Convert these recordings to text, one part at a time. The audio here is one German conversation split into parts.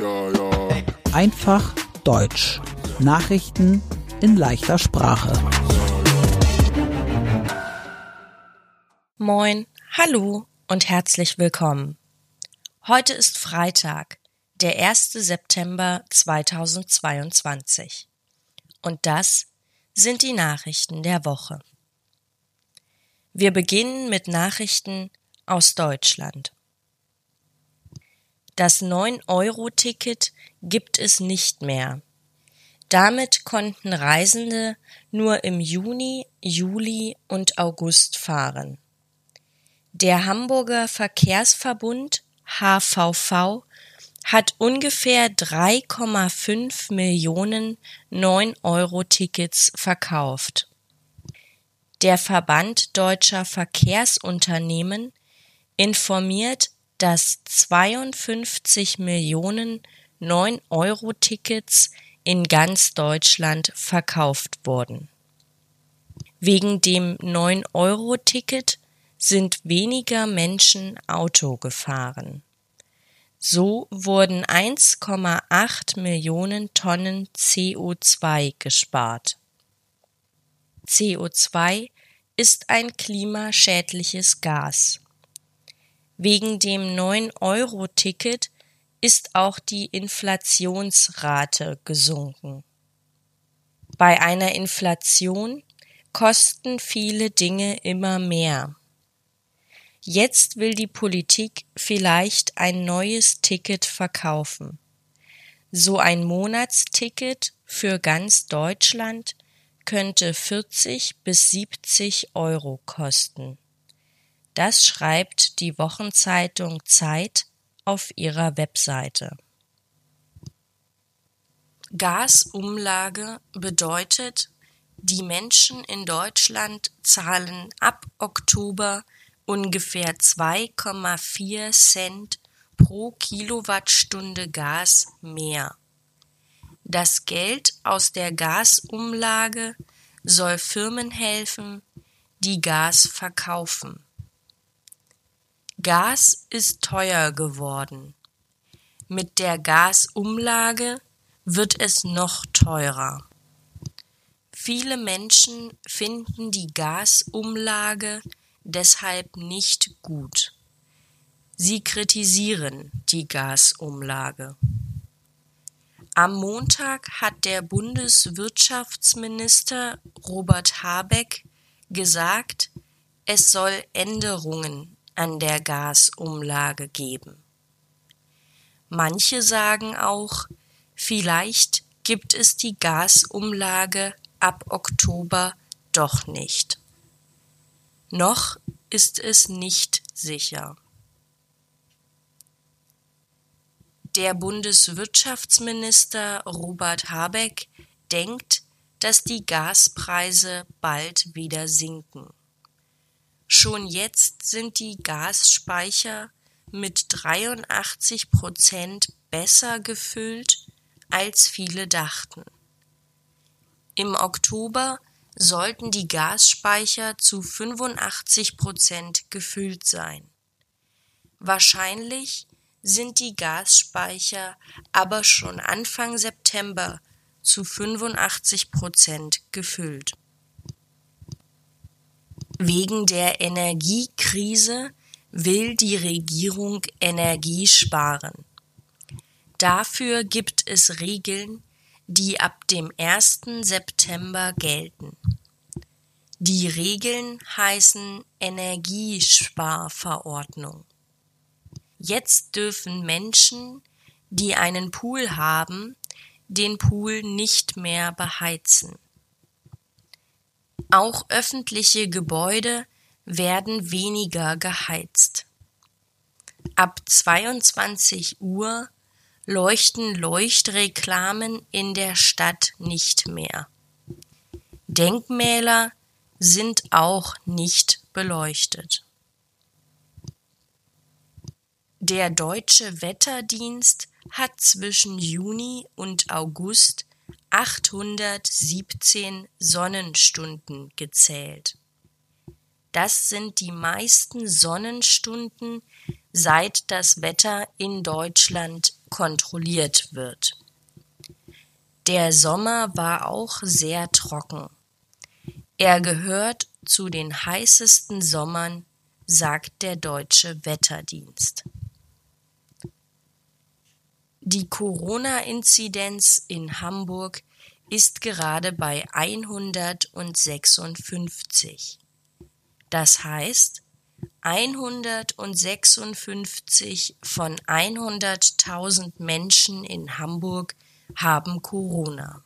Ja, ja. Einfach Deutsch. Nachrichten in leichter Sprache. Moin, hallo und herzlich willkommen. Heute ist Freitag, der 1. September 2022. Und das sind die Nachrichten der Woche. Wir beginnen mit Nachrichten aus Deutschland. Das 9-Euro-Ticket gibt es nicht mehr. Damit konnten Reisende nur im Juni, Juli und August fahren. Der Hamburger Verkehrsverbund HVV hat ungefähr 3,5 Millionen 9-Euro-Tickets verkauft. Der Verband deutscher Verkehrsunternehmen informiert dass 52 Millionen 9-Euro-Tickets in ganz Deutschland verkauft wurden. Wegen dem 9-Euro-Ticket sind weniger Menschen Auto gefahren. So wurden 1,8 Millionen Tonnen CO2 gespart. CO2 ist ein klimaschädliches Gas. Wegen dem 9-Euro-Ticket ist auch die Inflationsrate gesunken. Bei einer Inflation kosten viele Dinge immer mehr. Jetzt will die Politik vielleicht ein neues Ticket verkaufen. So ein Monatsticket für ganz Deutschland könnte 40 bis 70 Euro kosten. Das schreibt die Wochenzeitung Zeit auf ihrer Webseite. Gasumlage bedeutet, die Menschen in Deutschland zahlen ab Oktober ungefähr 2,4 Cent pro Kilowattstunde Gas mehr. Das Geld aus der Gasumlage soll Firmen helfen, die Gas verkaufen. Gas ist teuer geworden. Mit der Gasumlage wird es noch teurer. Viele Menschen finden die Gasumlage deshalb nicht gut. Sie kritisieren die Gasumlage. Am Montag hat der Bundeswirtschaftsminister Robert Habeck gesagt, es soll Änderungen an der Gasumlage geben. Manche sagen auch, vielleicht gibt es die Gasumlage ab Oktober doch nicht. Noch ist es nicht sicher. Der Bundeswirtschaftsminister Robert Habeck denkt, dass die Gaspreise bald wieder sinken. Schon jetzt sind die Gasspeicher mit 83 Prozent besser gefüllt, als viele dachten. Im Oktober sollten die Gasspeicher zu 85 Prozent gefüllt sein. Wahrscheinlich sind die Gasspeicher aber schon Anfang September zu 85 Prozent gefüllt. Wegen der Energiekrise will die Regierung Energie sparen. Dafür gibt es Regeln, die ab dem 1. September gelten. Die Regeln heißen Energiesparverordnung. Jetzt dürfen Menschen, die einen Pool haben, den Pool nicht mehr beheizen. Auch öffentliche Gebäude werden weniger geheizt. Ab 22 Uhr leuchten Leuchtreklamen in der Stadt nicht mehr. Denkmäler sind auch nicht beleuchtet. Der deutsche Wetterdienst hat zwischen Juni und August 817 Sonnenstunden gezählt. Das sind die meisten Sonnenstunden, seit das Wetter in Deutschland kontrolliert wird. Der Sommer war auch sehr trocken. Er gehört zu den heißesten Sommern, sagt der deutsche Wetterdienst. Die Corona-Inzidenz in Hamburg ist gerade bei 156. Das heißt, 156 von 100.000 Menschen in Hamburg haben Corona.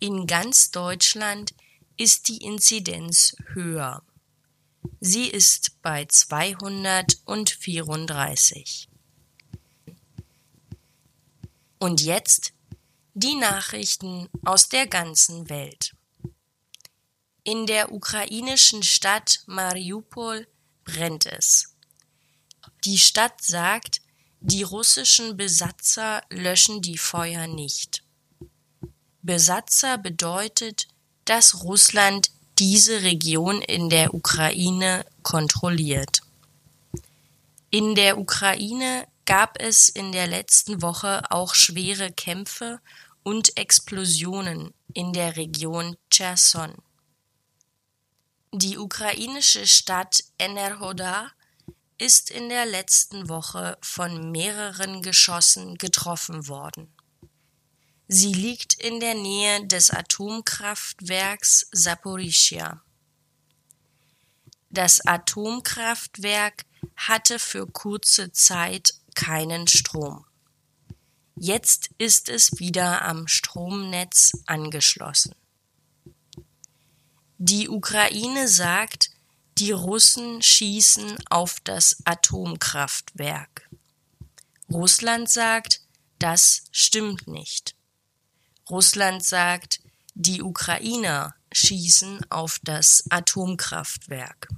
In ganz Deutschland ist die Inzidenz höher. Sie ist bei 234. Und jetzt die Nachrichten aus der ganzen Welt. In der ukrainischen Stadt Mariupol brennt es. Die Stadt sagt, die russischen Besatzer löschen die Feuer nicht. Besatzer bedeutet, dass Russland diese Region in der Ukraine kontrolliert. In der Ukraine gab es in der letzten Woche auch schwere Kämpfe und Explosionen in der Region Cherson. Die ukrainische Stadt Enerhodar ist in der letzten Woche von mehreren Geschossen getroffen worden. Sie liegt in der Nähe des Atomkraftwerks Saporischia. Das Atomkraftwerk hatte für kurze Zeit keinen Strom. Jetzt ist es wieder am Stromnetz angeschlossen. Die Ukraine sagt, die Russen schießen auf das Atomkraftwerk. Russland sagt, das stimmt nicht. Russland sagt, die Ukrainer schießen auf das Atomkraftwerk.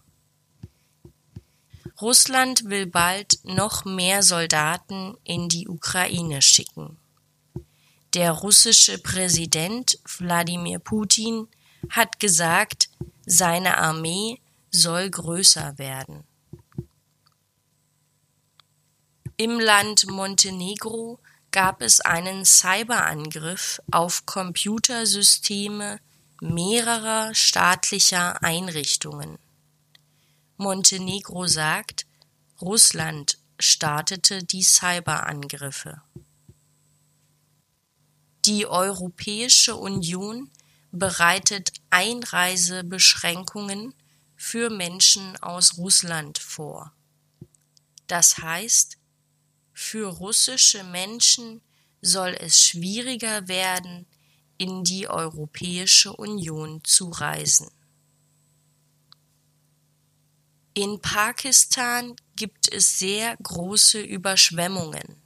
Russland will bald noch mehr Soldaten in die Ukraine schicken. Der russische Präsident Wladimir Putin hat gesagt, seine Armee soll größer werden. Im Land Montenegro gab es einen Cyberangriff auf Computersysteme mehrerer staatlicher Einrichtungen. Montenegro sagt, Russland startete die Cyberangriffe. Die Europäische Union bereitet Einreisebeschränkungen für Menschen aus Russland vor. Das heißt, für russische Menschen soll es schwieriger werden, in die Europäische Union zu reisen. In Pakistan gibt es sehr große Überschwemmungen.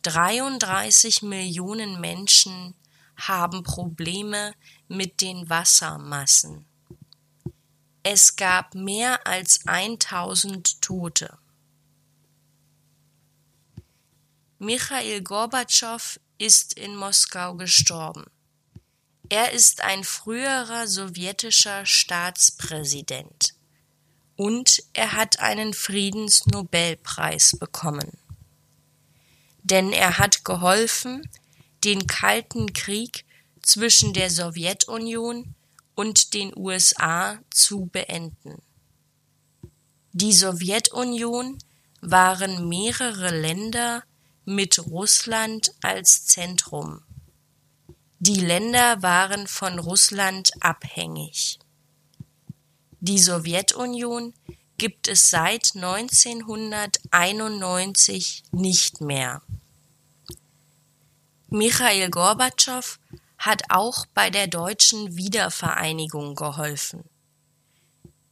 33 Millionen Menschen haben Probleme mit den Wassermassen. Es gab mehr als 1000 Tote. Michail Gorbatschow ist in Moskau gestorben. Er ist ein früherer sowjetischer Staatspräsident und er hat einen Friedensnobelpreis bekommen. Denn er hat geholfen, den Kalten Krieg zwischen der Sowjetunion und den USA zu beenden. Die Sowjetunion waren mehrere Länder mit Russland als Zentrum. Die Länder waren von Russland abhängig. Die Sowjetunion gibt es seit 1991 nicht mehr. Michail Gorbatschow hat auch bei der deutschen Wiedervereinigung geholfen.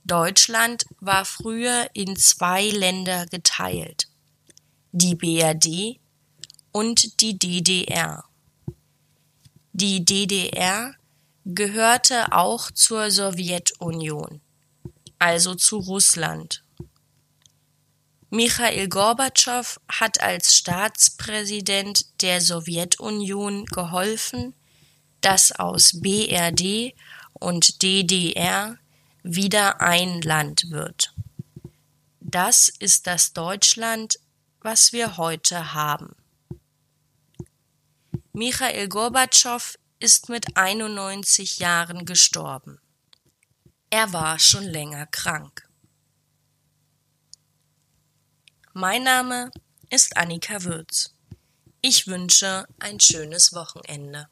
Deutschland war früher in zwei Länder geteilt, die BRD und die DDR. Die DDR gehörte auch zur Sowjetunion also zu Russland. Michail Gorbatschow hat als Staatspräsident der Sowjetunion geholfen, dass aus BRD und DDR wieder ein Land wird. Das ist das Deutschland, was wir heute haben. Michael Gorbatschow ist mit 91 Jahren gestorben. Er war schon länger krank. Mein Name ist Annika Würz. Ich wünsche ein schönes Wochenende.